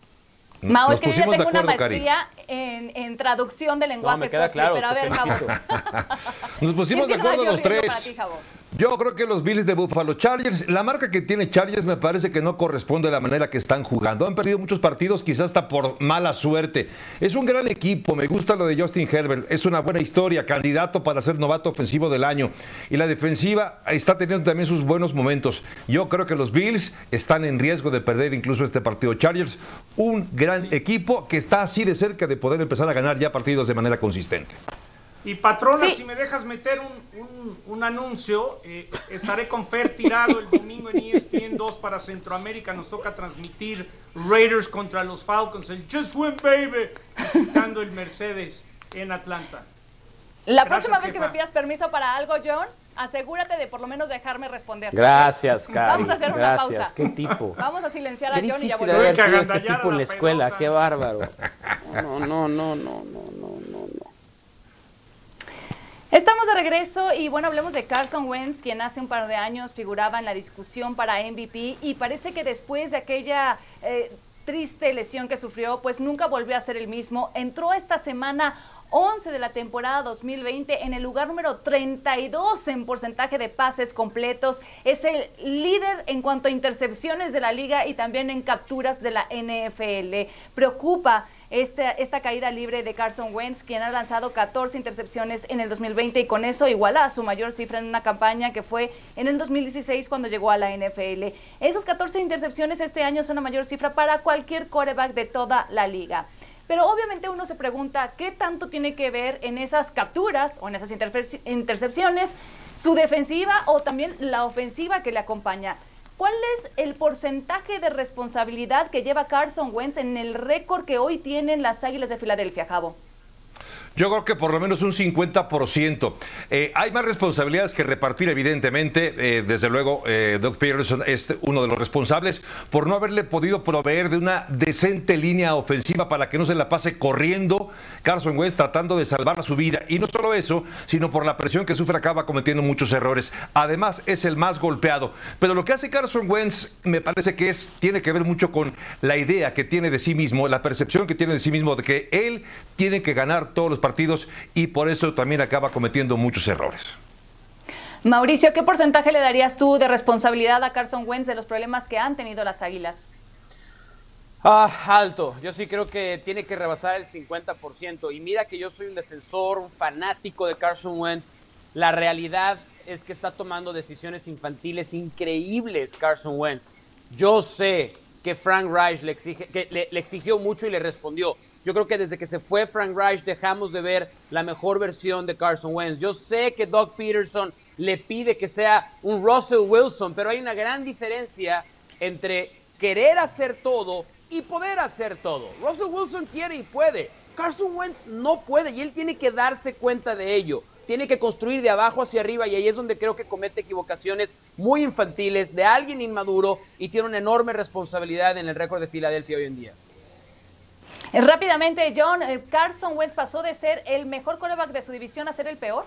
Mao, Nos es que yo ya tengo una acuerdo, maestría en, en traducción de lenguaje me queda soccer, claro, pero a ver. Nos pusimos de ¿Quién tiene acuerdo los tres. para ti, Jabo? Yo creo que los Bills de Buffalo Chargers, la marca que tiene Chargers me parece que no corresponde a la manera que están jugando. Han perdido muchos partidos, quizás hasta por mala suerte. Es un gran equipo, me gusta lo de Justin Herbert, es una buena historia, candidato para ser novato ofensivo del año. Y la defensiva está teniendo también sus buenos momentos. Yo creo que los Bills están en riesgo de perder incluso este partido. Chargers, un gran equipo que está así de cerca de poder empezar a ganar ya partidos de manera consistente. Y patrona, Sí. si me dejas meter un, un- un anuncio, eh, estaré con Fer tirado el domingo en ESPN 2 para Centroamérica. Nos toca transmitir Raiders contra los Falcons, el Just Win Baby, visitando el Mercedes en Atlanta. La Gracias, próxima vez que me pidas permiso para algo, John, asegúrate de por lo menos dejarme responder. Gracias, Cari. Vamos a hacer una Gracias. pausa. Qué tipo. Vamos a silenciar a Qué John y ya difícil volvemos. debe haber que sido este tipo a en la la escuela. Qué bárbaro. No, no, no, no, no, no. Estamos de regreso y bueno, hablemos de Carson Wentz, quien hace un par de años figuraba en la discusión para MVP y parece que después de aquella eh, triste lesión que sufrió, pues nunca volvió a ser el mismo. Entró esta semana 11 de la temporada 2020 en el lugar número 32 en porcentaje de pases completos. Es el líder en cuanto a intercepciones de la liga y también en capturas de la NFL. Preocupa esta, esta caída libre de Carson Wentz, quien ha lanzado 14 intercepciones en el 2020 y con eso iguala su mayor cifra en una campaña que fue en el 2016 cuando llegó a la NFL. Esas 14 intercepciones este año son la mayor cifra para cualquier quarterback de toda la liga. Pero obviamente uno se pregunta qué tanto tiene que ver en esas capturas o en esas intercepciones su defensiva o también la ofensiva que le acompaña. ¿Cuál es el porcentaje de responsabilidad que lleva Carson Wentz en el récord que hoy tienen las Águilas de Filadelfia, Javo? Yo creo que por lo menos un 50%. Eh, hay más responsabilidades que repartir, evidentemente. Eh, desde luego, eh, Doug Peterson es uno de los responsables por no haberle podido proveer de una decente línea ofensiva para que no se la pase corriendo Carson Wentz tratando de salvar su vida. Y no solo eso, sino por la presión que sufre acaba cometiendo muchos errores. Además, es el más golpeado. Pero lo que hace Carson Wentz me parece que es, tiene que ver mucho con la idea que tiene de sí mismo, la percepción que tiene de sí mismo de que él tiene que ganar todos los partidos y por eso también acaba cometiendo muchos errores. Mauricio, ¿qué porcentaje le darías tú de responsabilidad a Carson Wentz de los problemas que han tenido las Águilas? Ah, alto. Yo sí creo que tiene que rebasar el 50%. Y mira que yo soy un defensor, un fanático de Carson Wentz. La realidad es que está tomando decisiones infantiles increíbles Carson Wentz. Yo sé que Frank Reich le, exige, que le, le exigió mucho y le respondió. Yo creo que desde que se fue Frank Reich dejamos de ver la mejor versión de Carson Wentz. Yo sé que Doug Peterson le pide que sea un Russell Wilson, pero hay una gran diferencia entre querer hacer todo y poder hacer todo. Russell Wilson quiere y puede. Carson Wentz no puede y él tiene que darse cuenta de ello. Tiene que construir de abajo hacia arriba y ahí es donde creo que comete equivocaciones muy infantiles de alguien inmaduro y tiene una enorme responsabilidad en el récord de Filadelfia hoy en día. Eh, Rápidamente, John, eh, Carson Wentz pasó de ser el mejor quarterback de su división a ser el peor.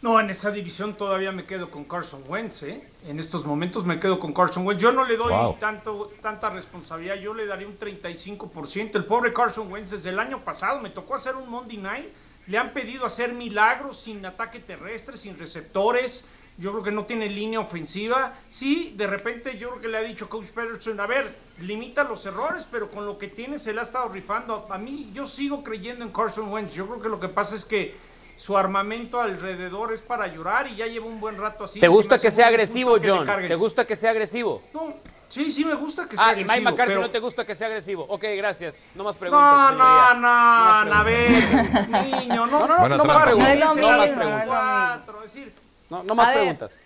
No, en esa división todavía me quedo con Carson Wentz, ¿eh? En estos momentos me quedo con Carson Wentz. Yo no le doy Wow. tanto, tanta responsabilidad, yo le daría un 35%. El pobre Carson Wentz desde el año pasado me tocó hacer un Monday Night. Le han pedido hacer milagros sin ataque terrestre, sin receptores. Yo creo que no tiene línea ofensiva. Sí, de repente yo creo que le ha dicho Coach Peterson, a ver, limita los errores, pero con lo que tiene se le ha estado rifando. A mí yo sigo creyendo en Carson Wentz. Yo creo que lo que pasa es que su armamento alrededor es para llorar y ya lleva un buen rato así. ¿Te gusta que sea agresivo, que John? ¿Te gusta que sea agresivo? No, sí, sí me gusta que sea Ah, y Mike agresivo. McCarthy pero- no te gusta que sea agresivo. Ok, gracias. No más preguntas. No, señoría. no, más no, a ver, niño, no. No, no, no, no más preguntas. No No más preguntas. no Cuatro, es decir, No, no más A ver. preguntas.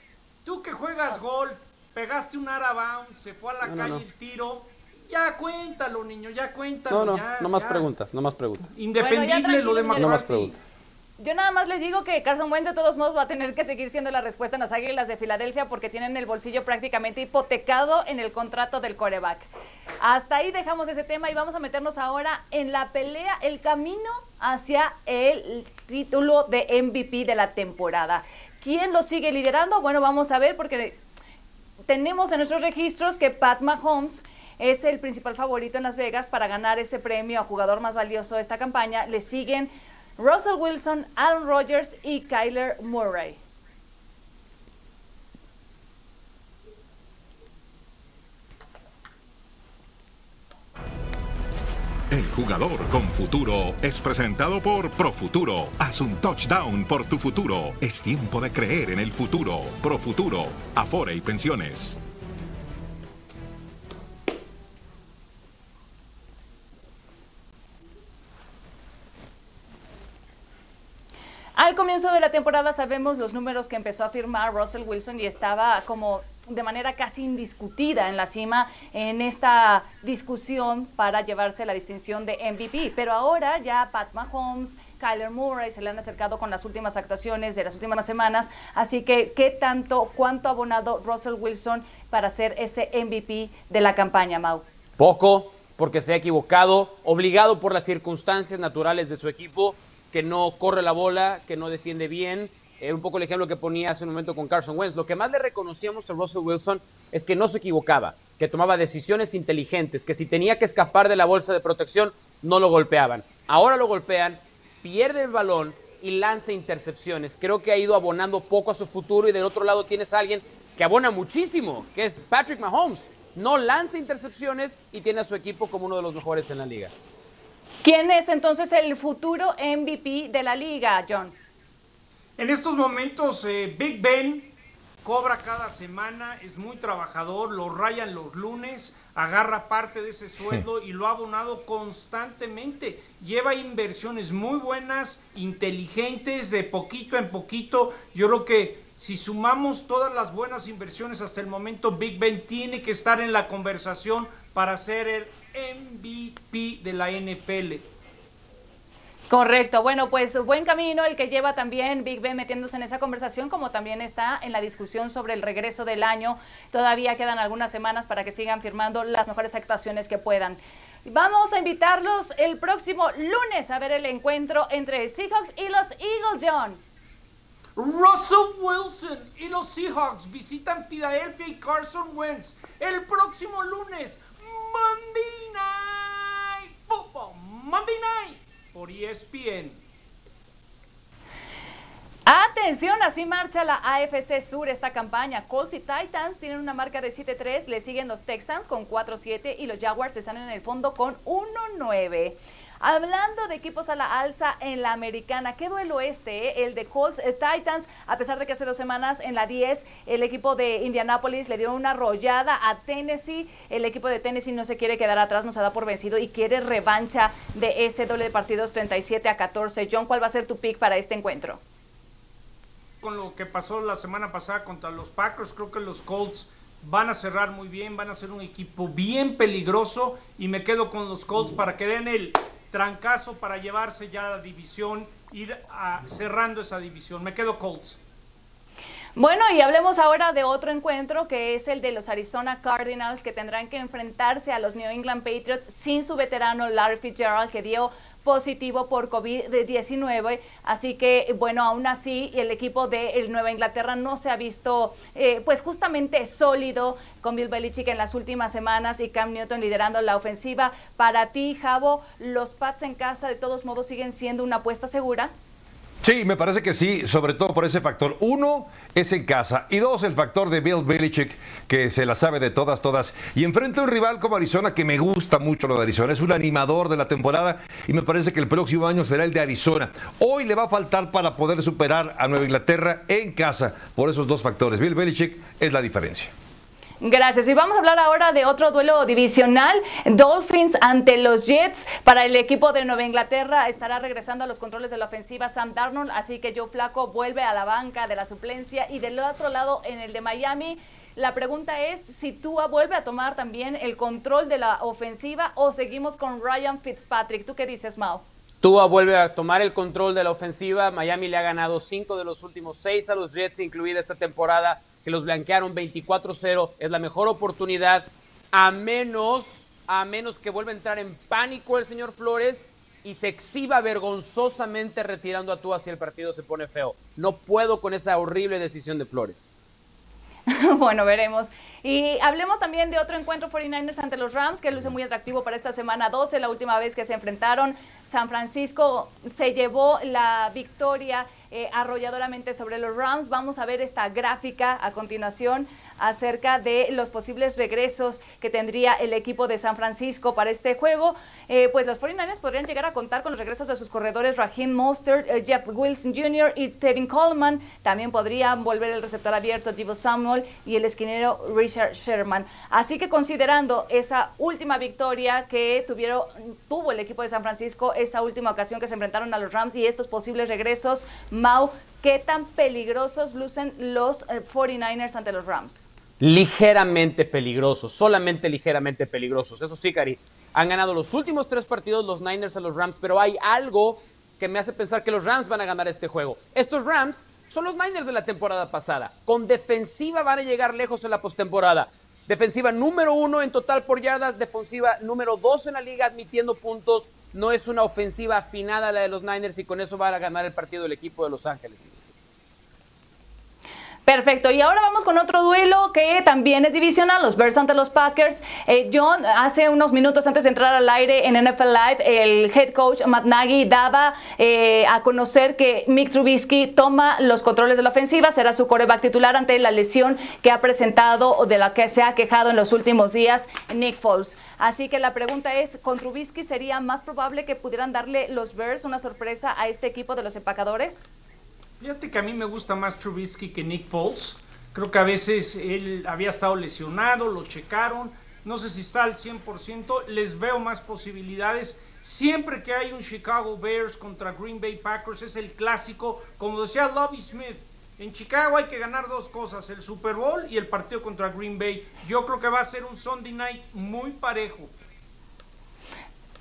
tú que juegas golf, pegaste un out se fue a la No, calle no. el tiro, ya cuéntalo, niño, ya cuéntalo. No, no, ya, no más ya. preguntas, no más preguntas. Indefendible Bueno, lo de tranquilo, No más McCarthy. preguntas. Yo nada más les digo que Carson Wentz de todos modos va a tener que seguir siendo la respuesta en las Águilas de Filadelfia porque tienen el bolsillo prácticamente hipotecado en el contrato del coreback. Hasta ahí dejamos ese tema y vamos a meternos ahora en la pelea, el camino hacia el título de MVP de la temporada. ¿Quién lo sigue liderando? Bueno, vamos a ver porque tenemos en nuestros registros que Pat Mahomes es el principal favorito en Las Vegas para ganar ese premio a jugador más valioso de esta campaña. Le siguen Russell Wilson, Aaron Rodgers y Kyler Murray. El jugador con futuro es presentado por Profuturo. Haz un touchdown por tu futuro. Es tiempo de creer en el futuro. Profuturo, Afore y Pensiones. Al comienzo de la temporada sabemos los números que empezó a firmar Russell Wilson y estaba como de manera casi indiscutida en la cima en esta discusión para llevarse la distinción de MVP. Pero ahora ya Pat Mahomes, Kyler Murray se le han acercado con las últimas actuaciones de las últimas semanas. Así que, ¿qué tanto, cuánto ha abonado Russell Wilson para ser ese MVP de la campaña, Mau? Poco, porque se ha equivocado, obligado por las circunstancias naturales de su equipo que no corre la bola, que no defiende bien. Eh, un poco el ejemplo que ponía hace un momento con Carson Wentz. Lo que más le reconocíamos a Russell Wilson es que no se equivocaba, que tomaba decisiones inteligentes, que si tenía que escapar de la bolsa de protección, no lo golpeaban. Ahora lo golpean, pierde el balón y lanza intercepciones. Creo que ha ido abonando poco a su futuro y del otro lado tienes a alguien que abona muchísimo, que es Patrick Mahomes. No lanza intercepciones y tiene a su equipo como uno de los mejores en la liga. ¿Quién es entonces el futuro MVP de la liga, John? En estos momentos, eh, Big Ben cobra cada semana, es muy trabajador, lo rayan los lunes, agarra parte de ese sueldo y lo ha abonado constantemente. Lleva inversiones muy buenas, inteligentes, de poquito en poquito. Yo creo que si sumamos todas las buenas inversiones hasta el momento, Big Ben tiene que estar en la conversación para ser el MVP de la NFL. Correcto, bueno, pues buen camino el que lleva también Big Ben metiéndose en esa conversación, como también está en la discusión sobre el regreso del año. Todavía quedan algunas semanas para que sigan firmando las mejores actuaciones que puedan. Vamos a invitarlos el próximo lunes a ver el encuentro entre Seahawks y los Eagles, John. Russell Wilson y los Seahawks visitan Filadelfia y Carson Wentz el próximo lunes Monday Night Football. Monday Night por ESPN. Atención, así marcha la AFC Sur esta campaña. Colts y Titans tienen una marca de 7-3, le siguen los Texans con 4-7 y los Jaguars están en el fondo con 1-9. Hablando de equipos a la alza en la americana, qué duelo este, eh? el de Colts eh, Titans, a pesar de que hace dos semanas en la 10 el equipo de Indianapolis le dio una arrollada a Tennessee, el equipo de Tennessee no se quiere quedar atrás, no se da por vencido y quiere revancha de ese doble de partidos 37 a 14. John, ¿cuál va a ser tu pick para este encuentro? Con lo que pasó la semana pasada contra los Packers, creo que los Colts van a cerrar muy bien, van a ser un equipo bien peligroso y me quedo con los Colts para que den el trancazo para llevarse ya la división, ir cerrando esa división. Me quedo Colts. Bueno, y hablemos ahora de otro encuentro que es el de los Arizona Cardinals que tendrán que enfrentarse a los New England Patriots sin su veterano Larry Fitzgerald que dio positivo por COVID-19. Así que, bueno, aún así, el equipo de Nueva Inglaterra no se ha visto, eh, pues, justamente sólido con Bill Belichick en las últimas semanas y Cam Newton liderando la ofensiva. Para ti, Javo, ¿los Pats en casa de todos modos siguen siendo una apuesta segura? Sí, me parece que sí, sobre todo por ese factor. Uno es en casa y dos el factor de Bill Belichick que se la sabe de todas, todas. Y enfrente a un rival como Arizona que me gusta mucho lo de Arizona. Es un animador de la temporada y me parece que el próximo año será el de Arizona. Hoy le va a faltar para poder superar a Nueva Inglaterra en casa por esos dos factores. Bill Belichick es la diferencia. Gracias. Y vamos a hablar ahora de otro duelo divisional. Dolphins ante los Jets. Para el equipo de Nueva Inglaterra estará regresando a los controles de la ofensiva Sam Darnold. Así que Joe Flaco vuelve a la banca de la suplencia. Y del otro lado, en el de Miami, la pregunta es si Tua vuelve a tomar también el control de la ofensiva o seguimos con Ryan Fitzpatrick. ¿Tú qué dices, Mao? Tua vuelve a tomar el control de la ofensiva. Miami le ha ganado cinco de los últimos seis a los Jets, incluida esta temporada que los blanquearon 24-0. Es la mejor oportunidad, a menos, a menos que vuelva a entrar en pánico el señor Flores y se exhiba vergonzosamente retirando a Tua si el partido se pone feo. No puedo con esa horrible decisión de Flores. bueno, veremos. Y hablemos también de otro encuentro 49ers ante los Rams, que luce muy atractivo para esta semana 12, la última vez que se enfrentaron. San Francisco se llevó la victoria eh, arrolladoramente sobre los Rams. Vamos a ver esta gráfica a continuación acerca de los posibles regresos que tendría el equipo de San Francisco para este juego. Eh, pues los 49ers podrían llegar a contar con los regresos de sus corredores Raheem Mostert, eh, Jeff Wilson Jr. y Tevin Coleman. También podrían volver el receptor abierto Divo Samuel y el esquinero Richard Sherman. Así que considerando esa última victoria que tuvieron, tuvo el equipo de San Francisco, esa última ocasión que se enfrentaron a los Rams y estos posibles regresos, Mau, ¿qué tan peligrosos lucen los 49ers eh, ante los Rams? Ligeramente peligrosos, solamente ligeramente peligrosos. Eso sí, Cari, han ganado los últimos tres partidos los Niners a los Rams, pero hay algo que me hace pensar que los Rams van a ganar este juego. Estos Rams son los Niners de la temporada pasada. Con defensiva van a llegar lejos en la postemporada. Defensiva número uno en total por yardas, defensiva número dos en la liga admitiendo puntos, no es una ofensiva afinada la de los Niners y con eso va a ganar el partido el equipo de Los Ángeles. Perfecto, y ahora vamos con otro duelo que también es divisional, los Bears ante los Packers. Eh, John, hace unos minutos antes de entrar al aire en NFL Live, el head coach Matt Nagy daba eh, a conocer que Mick Trubisky toma los controles de la ofensiva, será su coreback titular ante la lesión que ha presentado o de la que se ha quejado en los últimos días Nick Foles. Así que la pregunta es, ¿con Trubisky sería más probable que pudieran darle los Bears una sorpresa a este equipo de los empacadores? Fíjate que a mí me gusta más Trubisky que Nick Foles. Creo que a veces él había estado lesionado, lo checaron. No sé si está al 100%. Les veo más posibilidades. Siempre que hay un Chicago Bears contra Green Bay Packers es el clásico. Como decía Lobby Smith, en Chicago hay que ganar dos cosas, el Super Bowl y el partido contra Green Bay. Yo creo que va a ser un Sunday night muy parejo.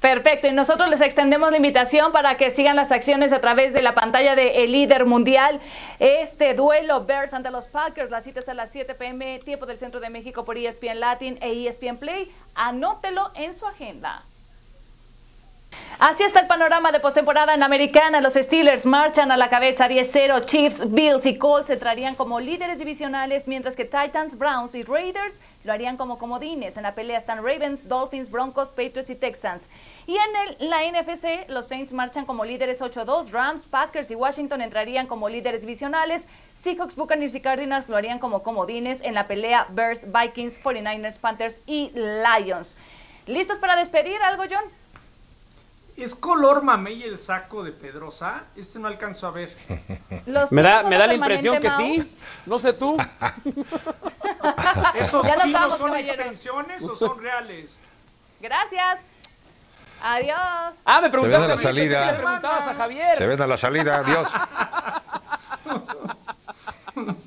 Perfecto, y nosotros les extendemos la invitación para que sigan las acciones a través de la pantalla de El Líder Mundial. Este duelo Bears ante los Packers, la cita es a las 7 pm, tiempo del Centro de México por ESPN Latin e ESPN Play. Anótelo en su agenda. Así está el panorama de postemporada en Americana. Los Steelers marchan a la cabeza 10-0. Chiefs, Bills y Colts entrarían como líderes divisionales, mientras que Titans, Browns y Raiders lo harían como comodines. En la pelea están Ravens, Dolphins, Broncos, Patriots y Texans. Y en la NFC, los Saints marchan como líderes 8-2. Rams, Packers y Washington entrarían como líderes divisionales. Seahawks, Buccaneers y Cardinals lo harían como comodines en la pelea Bears, Vikings, 49ers, Panthers y Lions. ¿Listos para despedir algo, John? ¿Es color mamey el saco de Pedrosa? Este no alcanzo a ver. me da, me da la impresión que sí. No sé tú. ¿Estos chinos son extensiones o son reales? Gracias. Adiós. Ah, me preguntaste a la salida. le preguntabas a Javier. Se ven a la salida, adiós.